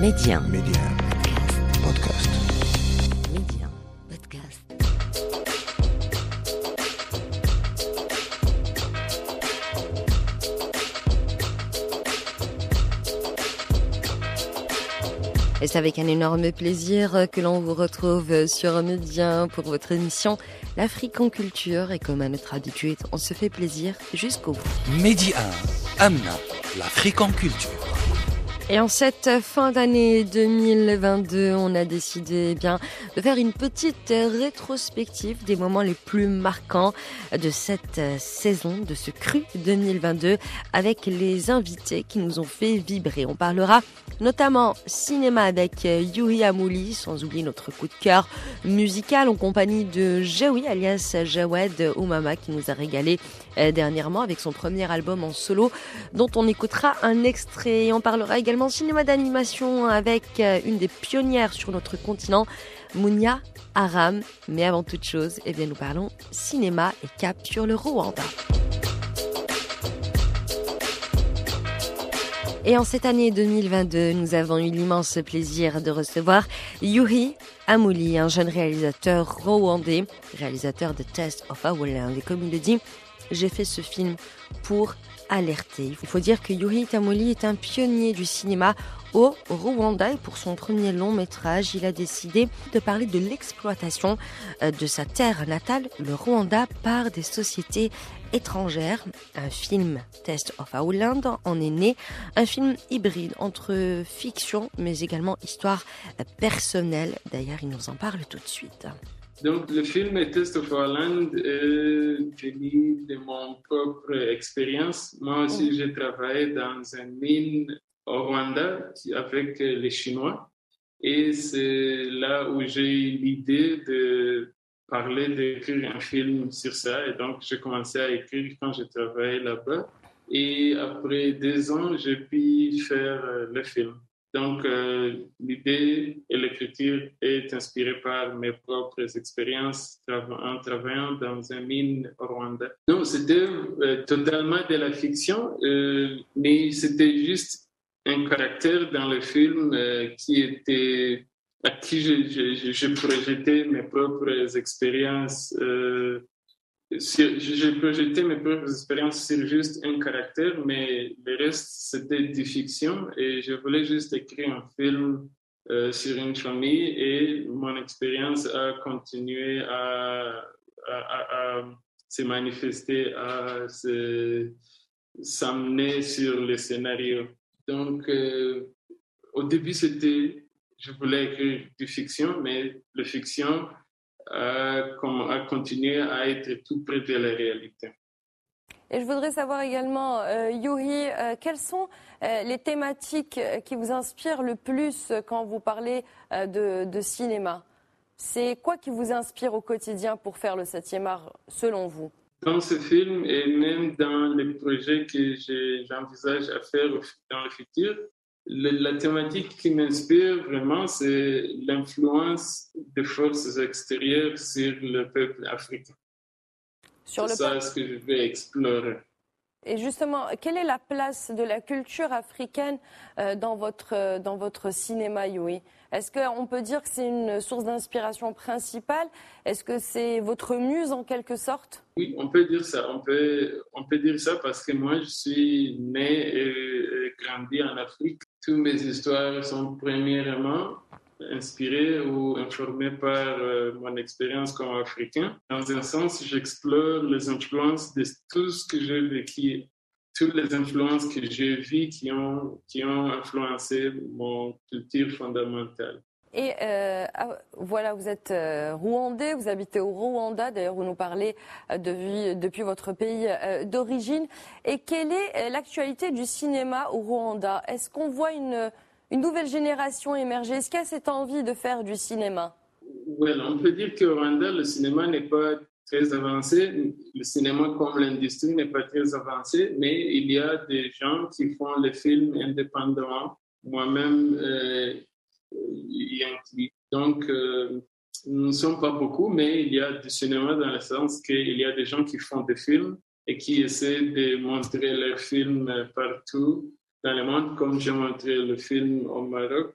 Média. Média. Podcast. Média. Podcast. Et c'est avec un énorme plaisir que l'on vous retrouve sur Média pour votre émission L'Afrique en culture. Et comme à notre habitude, on se fait plaisir jusqu'au bout. Medi 1, Amna, l'Afrique en culture. Et en cette fin d'année 2022, on a décidé eh bien de faire une petite rétrospective des moments les plus marquants de cette saison, de ce cru 2022, avec les invités qui nous ont fait vibrer. On parlera notamment cinéma avec Yuri Amouli, sans oublier notre coup de cœur musical en compagnie de Jaoui, alias Jawed Oumama, qui nous a régalé dernièrement avec son premier album en solo, dont on écoutera un extrait. On parlera également cinéma d'animation avec une des pionnières sur notre continent, Mounia Aram. Mais avant toute chose, eh bien, nous parlons cinéma et cap sur le Rwanda. Et en cette année 2022, nous avons eu l'immense plaisir de recevoir Yuri Amouli, un jeune réalisateur rwandais, réalisateur de Test of Our Land. Et comme il le dit, j'ai fait ce film pour alerter. Il faut dire que Yuri Tamoli est un pionnier du cinéma au Rwanda et pour son premier long métrage, il a décidé de parler de l'exploitation de sa terre natale, le Rwanda, par des sociétés étrangères. Un film Test of Our Land en est né, un film hybride entre fiction mais également histoire personnelle. D'ailleurs, il nous en parle tout de suite. Donc, le film Test of Our Land est venu de mon propre expérience. Moi aussi, j'ai travaillé dans une mine au Rwanda avec les Chinois. Et c'est là où j'ai eu l'idée de parler, d'écrire un film sur ça. Et donc, j'ai commencé à écrire quand je travaillais là-bas. Et après deux ans, j'ai pu faire le film. Donc, euh, l'idée et l'écriture est inspirée par mes propres expériences en travaillant dans une mine au Rwanda. Non, c'était euh, totalement de la fiction, euh, mais c'était juste un caractère dans le film qui était à qui je, je, je, projetais mes propres expériences j'ai projeté mes propres expériences sur juste un caractère, mais le reste, c'était du fiction et je voulais juste écrire un film euh, sur une famille et mon expérience a continué à se manifester, à s'amener sur le scénario. Donc, euh, au début, c'était, je voulais écrire du fiction, mais le fiction, à, à continuer à être tout près de la réalité. Et je voudrais savoir également, euh, Yuri, euh, quelles sont euh, les thématiques qui vous inspirent le plus quand vous parlez de, de, cinéma? C'est quoi qui vous inspire au quotidien pour faire le 7e art, selon vous? Dans ce film et même dans les projets que j'envisage à faire dans le futur, la thématique qui m'inspire vraiment, c'est l'influence des forces extérieures sur le peuple africain. C'est ça ce que je vais explorer. Et justement, quelle est la place de la culture africaine dans votre, dans votre cinéma, Yui Est-ce qu'on peut dire que c'est une source d'inspiration principale? Est-ce que c'est votre muse en quelque sorte? Oui, on peut dire ça. On peut, on peut dire ça parce que moi, je suis né et grandi en Afrique. Toutes mes histoires sont premièrement inspirées ou informées par euh, mon expérience comme Africain. Dans un sens, j'explore les influences de tout ce que j'ai vécu, toutes les influences que j'ai vues qui ont, qui ont influencé mon culture fondamentale. Et euh, voilà, vous êtes euh, rwandais, vous habitez au Rwanda, d'ailleurs vous nous parlez euh, depuis, votre pays d'origine. Et quelle est l'actualité du cinéma au Rwanda? Est-ce qu'on voit une, une, nouvelle génération émerger Est-ce qu'il a cette envie de faire du cinéma? Oui, on peut dire qu'au Rwanda, le cinéma n'est pas très avancé. Le cinéma comme l'industrie n'est pas très avancé, mais il y a des gens qui font les films indépendamment. Moi-même, inclut. Donc, euh, nous ne sommes pas beaucoup, mais il y a du cinéma dans le sens qu'il y a des gens qui font des films et qui essaient de montrer leurs films partout dans le monde, comme j'ai montré le film au Maroc.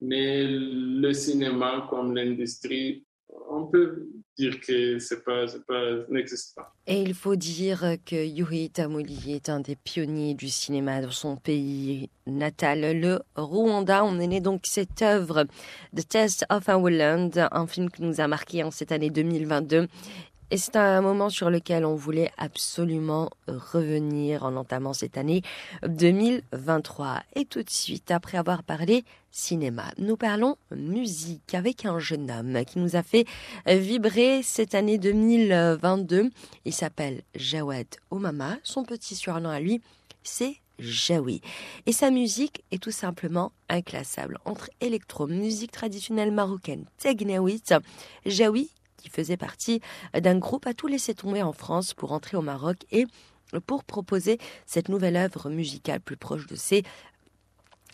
Mais le cinéma, comme l'industrie, on peut dire que c'est pas, pas n'existe pas. Et il faut dire que Yuri Tamoli est un des pionniers du cinéma dans son pays natal, le Rwanda. On est né donc cette œuvre, The Test of Our Land, un film qui nous a marqué en cette année 2022 et c'est un moment sur lequel on voulait absolument revenir en entamant cette année 2023. Et tout de suite, après avoir parlé cinéma, nous parlons musique avec un jeune homme qui nous a fait vibrer cette année 2022. Il s'appelle Jawed Omama. Son petit surnom à lui, c'est Jaoui. Et sa musique est tout simplement inclassable. Entre électro, musique traditionnelle marocaine, tegnaoui, Jaoui faisait partie d'un groupe, a tout laissé tomber en France pour entrer au Maroc et pour proposer cette nouvelle œuvre musicale plus proche de ses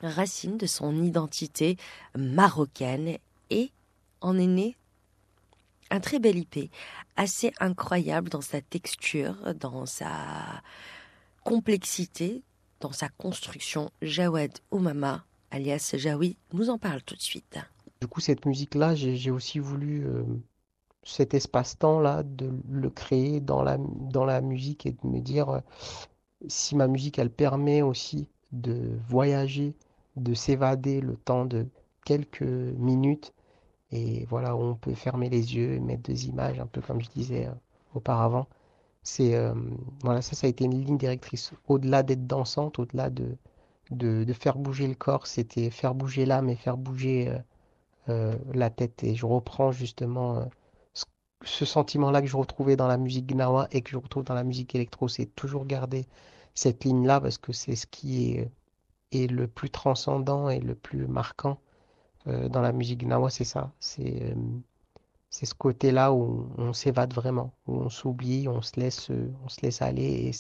racines, de son identité marocaine et en est né un très bel IP, assez incroyable dans sa texture, dans sa complexité, dans sa construction. Jawed Oumama, alias Jaoui, nous en parle tout de suite. Du coup, cette musique-là, j'ai aussi voulu euh, cet espace-temps-là, de le créer dans la, dans la musique et de me dire euh, si ma musique, elle permet aussi de voyager, de s'évader le temps de quelques minutes. Et voilà, on peut fermer les yeux, mettre des images, un peu comme je disais euh, auparavant. C'est euh, voilà, ça, ça a été une ligne directrice. Au-delà d'être dansante, au-delà de, de, faire bouger le corps, c'était faire bouger l'âme et faire bouger la tête. Et je reprends justement ce sentiment-là que je retrouvais dans la musique gnawa et que je retrouve dans la musique électro, c'est toujours garder cette ligne-là parce que c'est ce qui est, le plus transcendant et le plus marquant euh, dans la musique gnawa, c'est ça. C'est euh, c'est ce côté-là où on s'évade vraiment, où on s'oublie, on se laisse, on se laisse aller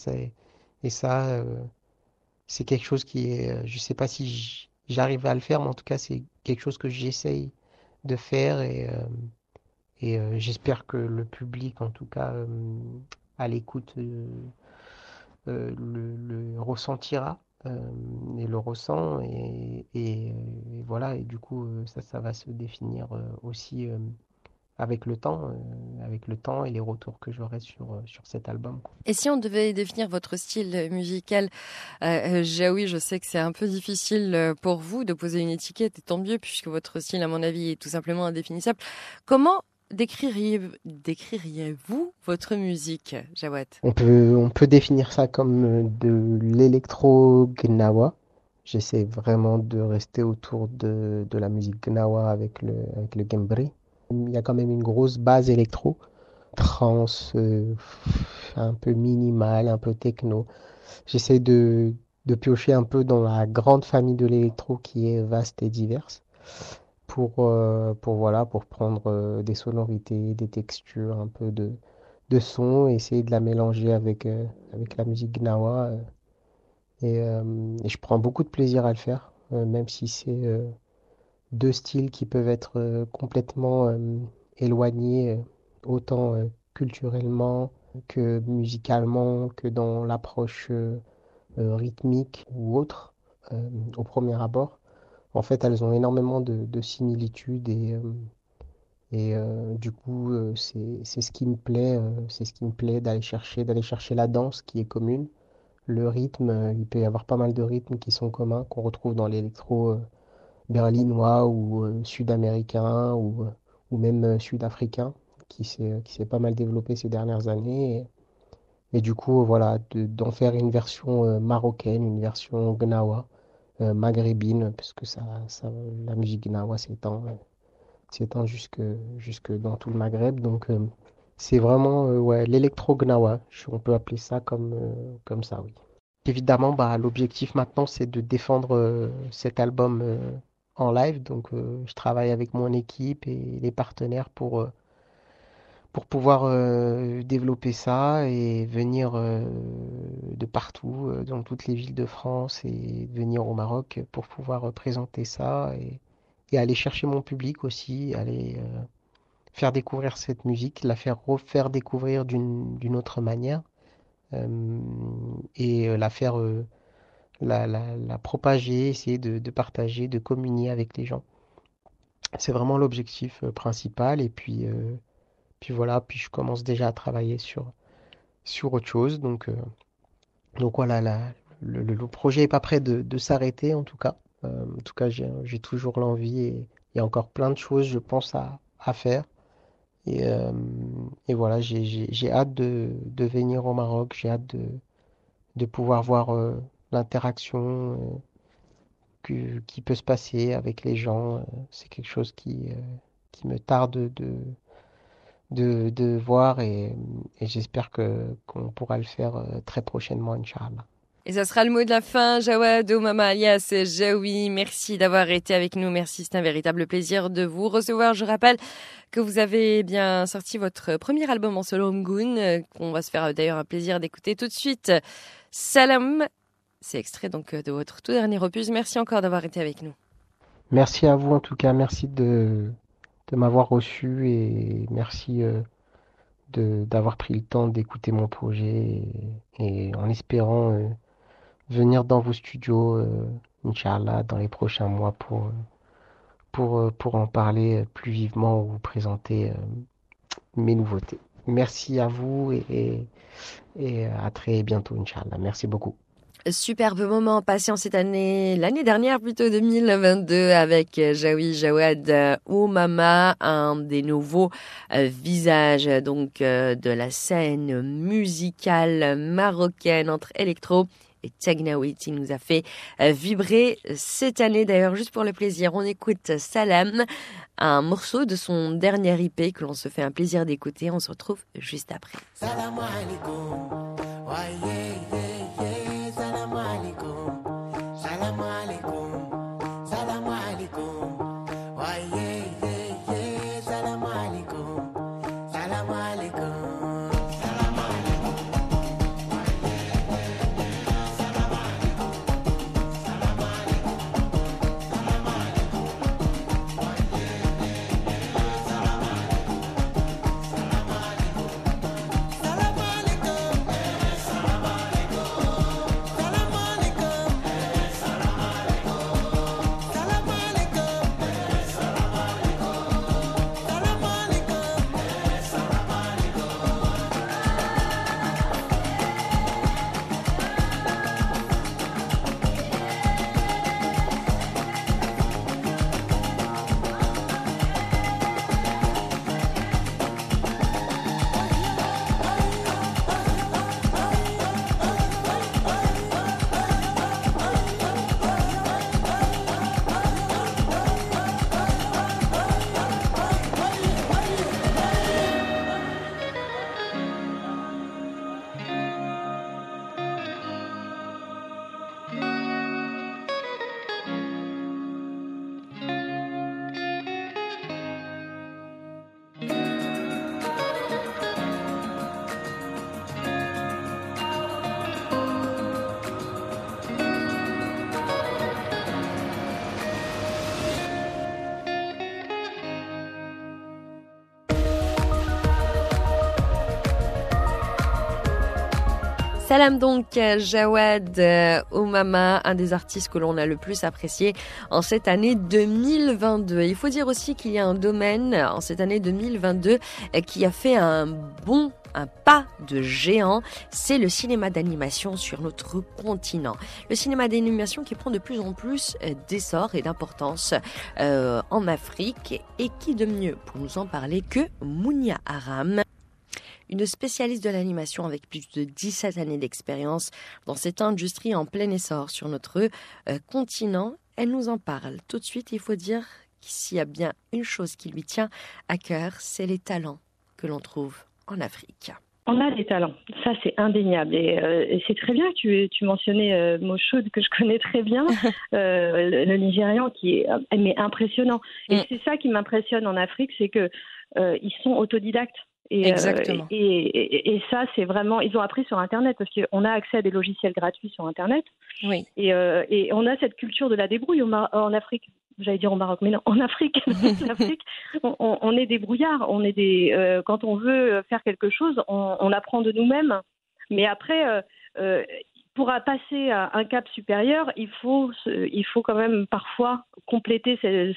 et, ça, euh, c'est quelque chose qui est, je sais pas si j'arrive à le faire, mais en tout cas, c'est quelque chose que j'essaye de faire et et euh, j'espère que le public, en tout cas, euh, à l'écoute, euh, le, ressentira et le ressent. Et, voilà, et du coup, ça, ça va se définir aussi avec le temps, avec le temps et les retours que j'aurai sur, sur cet album. Et si on devait définir votre style musical, euh, Jaoui, je sais que c'est un peu difficile pour vous de poser une étiquette, et tant mieux, puisque votre style, à mon avis, est tout simplement indéfinissable. Comment décririez-vous votre musique, Jawad? On peut, définir ça comme euh, de l'électro-gnawa. J'essaie vraiment de rester autour de, la musique gnawa avec le, avec. Il y a quand même une grosse base électro, trance, euh, un peu minimal, un peu techno. J'essaie de piocher un peu dans la grande famille de l'électro qui est vaste et diverse pour, euh, pour, voilà, pour prendre euh, des sonorités, des textures, un peu de, de son, essayer de la mélanger avec, euh, avec la musique gnawa. Et, je prends beaucoup de plaisir à le faire, même si c'est deux styles qui peuvent être complètement éloignés, autant culturellement que musicalement, que dans l'approche rythmique ou autre, au premier abord. En fait, elles ont énormément de, similitudes et, euh, et euh, du coup, euh, c'est ce qui me plaît, c'est ce qui me plaît d'aller chercher, d'aller chercher la danse qui est commune, le rythme, il peut y avoir pas mal de rythmes qui sont communs, qu'on retrouve dans l'électro berlinois ou sud-américain ou, ou même sud-africain, qui s'est pas mal développé ces dernières années. Et, du coup, voilà, d'en faire une version marocaine, une version gnawa, maghrébine, parce que ça, ça, la musique gnawa s'étend euh, s'étend jusque, jusque dans tout le Maghreb. Donc euh, c'est vraiment ouais, l'électro-gnawa, on peut appeler ça comme, comme ça, oui. Évidemment, bah, l'objectif maintenant, c'est de défendre cet album en live. Donc, je travaille avec mon équipe et les partenaires pour pour pouvoir euh, développer ça et venir euh, de partout, euh, dans toutes les villes de France et venir au Maroc pour pouvoir présenter ça et, aller chercher mon public aussi, aller faire découvrir cette musique, la faire refaire découvrir d'une autre manière et la faire la, propager, essayer de, de partager, de communier avec les gens. C'est vraiment l'objectif principal. Et puis, puis voilà, puis je commence déjà à travailler sur, sur autre chose. Donc, euh, donc voilà, le, le- projet n'est pas prêt de, de s'arrêter en tout cas. Euh, en tout cas, j'ai, toujours l'envie et il y a encore plein de choses, je pense, à, à faire. Et, euh, et voilà, j'ai, hâte de, de venir au Maroc. J'ai hâte de, de pouvoir voir l'interaction qui peut se passer avec les gens. C'est quelque chose qui, qui me tarde de, de, de voir et, et j'espère que qu'on pourra le faire euh, très prochainement, Inch'Allah. Et ça sera le mot de la fin, Jawad Mama alias Jaoui. Merci d'avoir été avec nous. Merci, c'est un véritable plaisir de vous recevoir. Je rappelle que vous avez bien sorti votre premier album en solo Mgoun, qu'on va se faire d'ailleurs un plaisir d'écouter tout de suite. Salam, c'est extrait donc de votre tout dernier opus. Merci encore d'avoir été avec nous. Merci à vous en tout cas, merci de, de m'avoir reçu et merci euh, d'avoir pris le temps d'écouter mon projet et, en espérant euh, venir dans vos studios, euh, Inch'Allah, dans les prochains mois pour, en parler plus vivement ou vous présenter mes nouveautés. Merci à vous et, et, et à très bientôt, Inch'Allah. Merci beaucoup. Superbe moment en cette année, l'année dernière plutôt 2022 avec euh, Jaoui Jawad euh, Oumama, un des nouveaux euh, visages donc de la scène musicale marocaine entre électro et Tegnaoui qui nous a fait vibrer cette année d'ailleurs juste pour le plaisir. On écoute Salam, un morceau de son dernier IP que l'on se fait un plaisir d'écouter. On se retrouve juste après. Salam Salam alaikum. Salam donc Jawad euh, Oumama, un des artistes que l'on a le plus apprécié en cette année 2022. Il faut dire aussi qu'il y a un domaine en cette année 2022 euh, qui a fait un bon un pas de géant, c'est le cinéma d'animation sur notre continent. Le cinéma d'animation qui prend de plus en plus euh, d'essor et d'importance euh, en Afrique et qui de mieux pour nous en parler que Mounia Aram une spécialiste de l'animation avec plus de 17 années d'expérience dans cette industrie en plein essor sur notre euh, continent. Elle nous en parle tout de suite. Il faut dire qu'ici y a bien une chose qui lui tient à cœur, c'est les talents que l'on trouve en Afrique. On a des talents, ça c'est indéniable. Et, euh, et c'est très bien que tu, tu mentionnais euh, Moshood, que je connais très bien, euh, le, le Nigérian, qui est mais impressionnant. Et Mm. c'est ça qui m'impressionne en Afrique, c'est que ils sont autodidactes. Et, euh, et, et- et ça, c'est vraiment, ils ont appris sur Internet parce qu'on a accès à des logiciels gratuits sur Internet. Oui. Et, euh, et on a cette culture de la débrouille en Afrique. J'allais dire au Maroc, mais non, en Afrique, l'Afrique, on, on- on est des brouillards. On est des, euh, quand on veut faire quelque chose, on, on apprend de nous-mêmes. Mais après, pour passer à un cap supérieur, il faut, il faut quand même parfois compléter ce,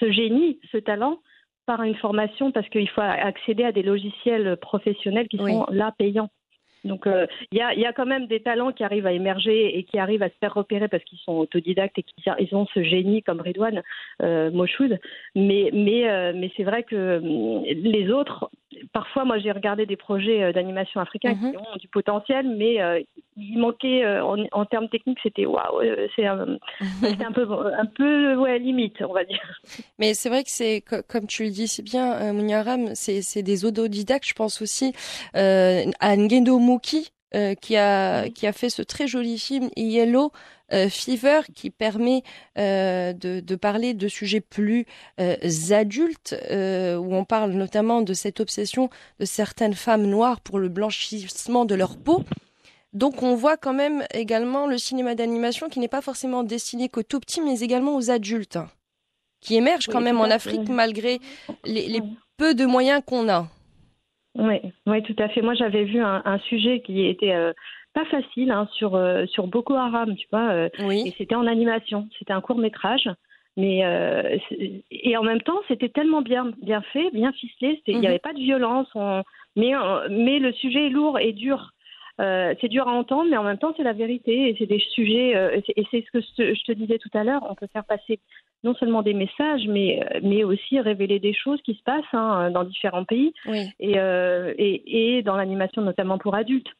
ce génie, ce talent, par une formation parce qu'il faut accéder à des logiciels professionnels qui Oui. sont là payants. Donc euh, il y, a, y a quand même des talents qui arrivent à émerger et qui arrivent à se faire repérer parce qu'ils sont autodidactes et qu'ils ils ont ce génie comme Redouane euh, Moshoud. Mais, mais, euh, mais c'est vrai que hum, les autres, parfois moi j'ai regardé des projets euh, d'animation africains Mhm. qui ont du potentiel, mais euh, il manquait euh, en, en termes techniques, c'était waouh, c'est un, c'était un peu, un peu ouais, limite, on va dire. Mais c'est vrai que c'est, co- comme tu le dis si bien, euh, Mouniaram, c'est, des autodidactes. Je pense aussi à Ngendo Muki, euh, qui, a, qui a fait ce très joli film Yellow euh, Fever, qui permet euh, de, de parler de sujets plus adultes, où on parle notamment de cette obsession de certaines femmes noires pour le blanchissement de leur peau. Donc on voit quand même également le cinéma d'animation qui n'est pas forcément destiné qu'aux tout petits, mais également aux adultes, qui émergent quand Oui, même en Afrique malgré les, peu de moyens qu'on a. Oui, oui, tout à fait. Moi, j'avais vu un, un sujet qui était euh, pas facile hein, sur euh, sur Boko Haram, tu vois, euh, et c'était en animation. C'était un court métrage, mais et en même temps, c'était tellement bien bien fait, bien ficelé. Il n'y Mhm. avait pas de violence, on- mais mais le sujet est lourd et dur. Euh, c'est dur à entendre, mais en même temps, c'est la vérité et c'est des sujets. euh, et c'est- ce que je te disais tout à l'heure. On peut faire passer non seulement des messages, mais euh, mais aussi révéler des choses qui se passent hein, dans différents pays oui. et, euh, et, et dans l'animation notamment pour adultes.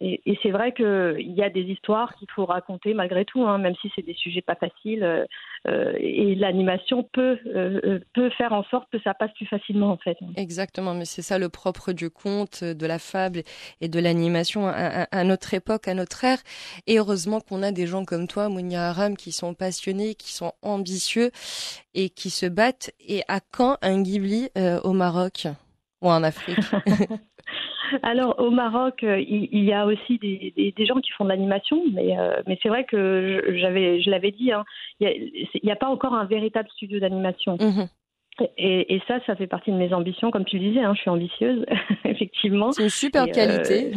Et, et c'est vrai qu'il y a des histoires qu'il faut raconter malgré tout, hein, même si c'est des sujets pas faciles. euh, euh, et l'animation peut, euh, euh, peut faire en sorte que ça passe plus facilement en fait. Exactement, mais c'est ça le propre du conte, de la fable et de l'animation à, à- à notre époque, à notre ère. Et heureusement qu'on a des gens comme toi, Mounia Haram, qui sont passionnés, qui sont ambitieux et qui se battent. Et à quand un Ghibli euh, au Maroc? Ou en Afrique Alors au Maroc, euh, il, y a aussi des, des, des gens qui font de l'animation, mais, euh, mais c'est vrai que je- j'avais, je l'avais dit, hein, il n'y a, pas encore un véritable studio d'animation. Mhm. Et, et ça, ça fait partie de mes ambitions, comme tu le disais, hein, je suis ambitieuse, effectivement. C'est une super Et, euh, qualité.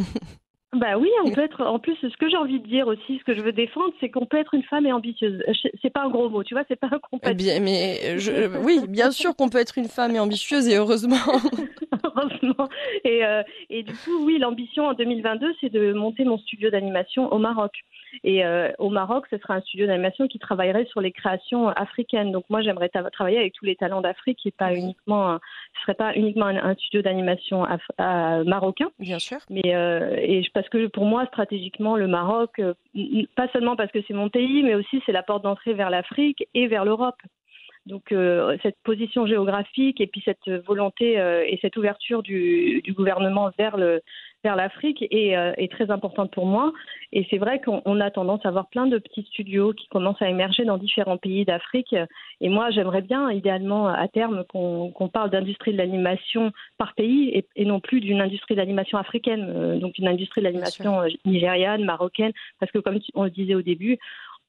Bah oui, on peut être. En plus, ce que j'ai envie de dire aussi, ce que je veux défendre, c'est qu'on peut être une femme et ambitieuse. C'est pas un gros mot, tu vois, c'est pas un Eh Bien, mais je, oui, bien sûr qu'on peut être une femme et ambitieuse et heureusement. Heureusement. Et, euh, et du coup, oui, l'ambition en 2022, c'est de monter mon studio d'animation au Maroc. Et euh, au Maroc, ce sera un studio d'animation qui travaillerait sur les créations africaines. Donc moi, j'aimerais travailler avec tous les talents d'Afrique et pas uniquement, un- ce serait pas uniquement un, un studio d'animation à- marocain. Bien sûr. Mais euh, et parce que pour moi, stratégiquement, le Maroc, euh, pas seulement parce que c'est mon pays, mais aussi c'est la porte d'entrée vers l'Afrique et vers l'Europe. Donc euh, cette position géographique et puis cette volonté euh, et cette ouverture du, du gouvernement vers le vers l'Afrique est, euh, est très importante pour moi. Et c'est vrai qu'on on a tendance à avoir plein de petits studios qui commencent à émerger dans différents pays d'Afrique. Et moi, j'aimerais bien, idéalement, à terme, qu'on parle d'industrie de l'animation par pays et, et non plus d'une industrie de l'animation africaine, donc une industrie de l'animation nigériane, marocaine, parce que comme on le disait au début,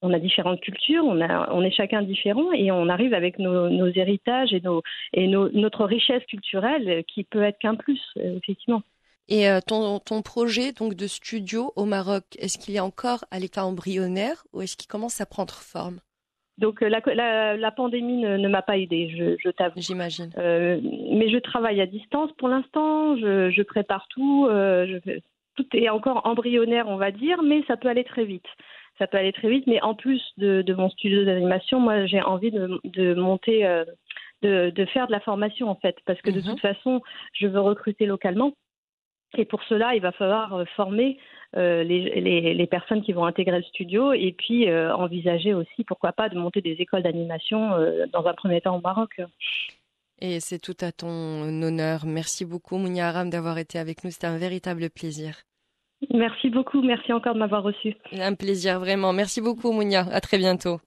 on a différentes cultures, on, a, on est chacun différent et on arrive avec nos, nos héritages et, nos, et nos, notre richesse culturelle qui peut être qu'un plus, euh, effectivement. Et euh, ton, ton projet donc de studio au Maroc, est-ce qu'il est encore à l'état embryonnaire ou est-ce qu'il commence à prendre forme? Donc euh, la, la, la pandémie ne, ne m'a pas aidée, je, je t'avoue. J'imagine. Euh, mais je travaille à distance pour l'instant, je, je prépare tout, euh, je tout est encore embryonnaire, on va dire, mais ça peut aller très vite. Ça peut aller très vite, mais en plus de, de mon studio d'animation, moi j'ai envie de, de monter, euh, de, de faire de la formation en fait, parce que de Mhm. toute façon, je veux recruter localement. Et pour cela, il va falloir euh, former euh, les, les, les personnes qui vont intégrer le studio et puis euh, envisager aussi, pourquoi pas, de monter des écoles d'animation euh, dans un premier temps au Maroc. Et c'est tout à ton honneur. Merci beaucoup, Mounia Aram, d'avoir été avec nous. C'était un véritable plaisir. Merci beaucoup, merci encore de m'avoir reçu. Un plaisir, vraiment. Merci beaucoup, Mounia. À très bientôt.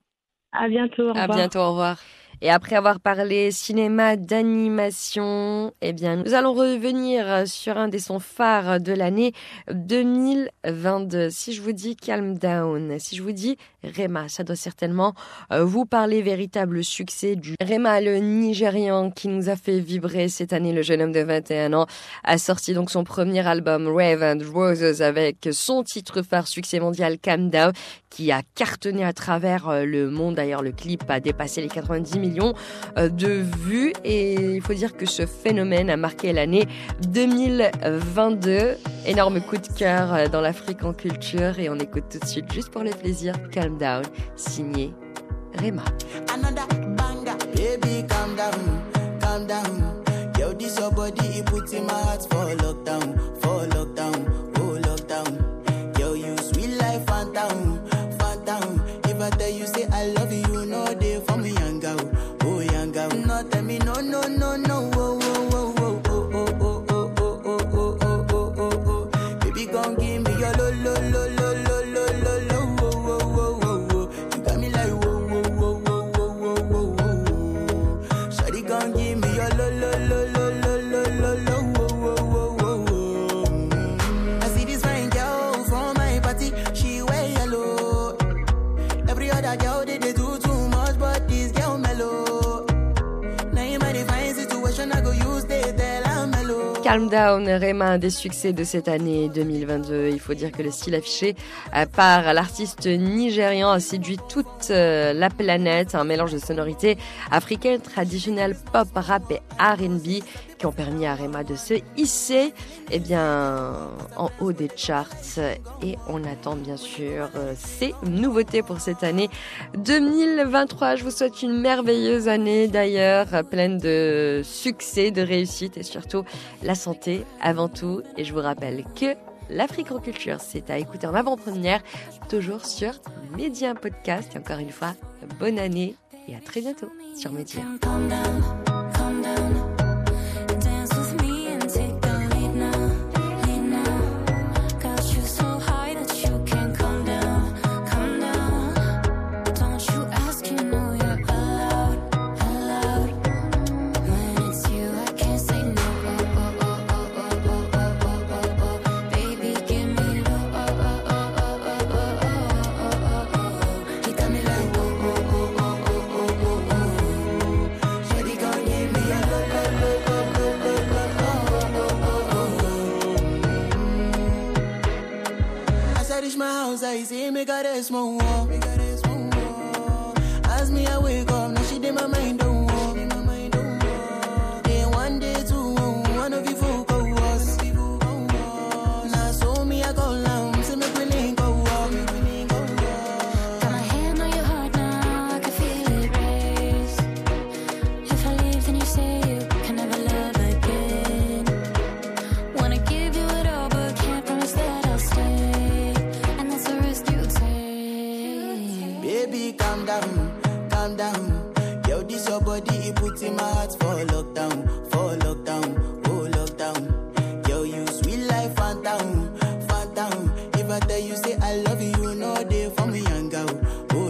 À bientôt. Au À bientôt, au revoir. Et après avoir parlé cinéma d'animation, eh bien, nous allons revenir sur un des sons phares de l'année 2022. Si je vous dis Calm Down, si je vous dis Rema, ça doit certainement euh, vous parler véritable succès du Rema, le Nigérian qui nous a fait vibrer cette année. Le jeune homme de 21 ans a sorti donc son premier album Rave and Roses avec son titre phare succès mondial Calm Down qui a cartonné à travers euh, le monde. D'ailleurs, le clip a dépassé les 90 euh, de vues. Et il faut dire que ce phénomène a marqué l'année 2022. Énorme coup de cœur euh, dans l'Afrique en culture. Et on écoute tout de suite juste pour le plaisir Calm Down, signé Rema. Calm Down, Rema, un des succès de cette année 2022. Il faut dire que le style affiché euh, par l'artiste nigérian a séduit toute euh, la planète. Un mélange de sonorités africaines, traditionnelles, pop, rap et R&B qui ont permis à Rema de se hisser eh bien, en haut des charts. Et on attend bien sûr euh, ces nouveautés pour cette année 2023. Je vous souhaite une merveilleuse année d'ailleurs, pleine de succès, de réussite et surtout la santé avant tout. Et je vous rappelle que l'Africoculture, c'est à écouter en avant-première, toujours sur Média Podcast. Et encore une fois, bonne année et à très bientôt sur Média. Oh. Reach my house, I see me got a small wall. As me, I wake up, now she did my mind oh. It puts in my heart for lockdown, for lockdown, oh lockdown. Yo, you sweet life, phantom, phantom. If I tell you say I love you, no day for me, young girl, oh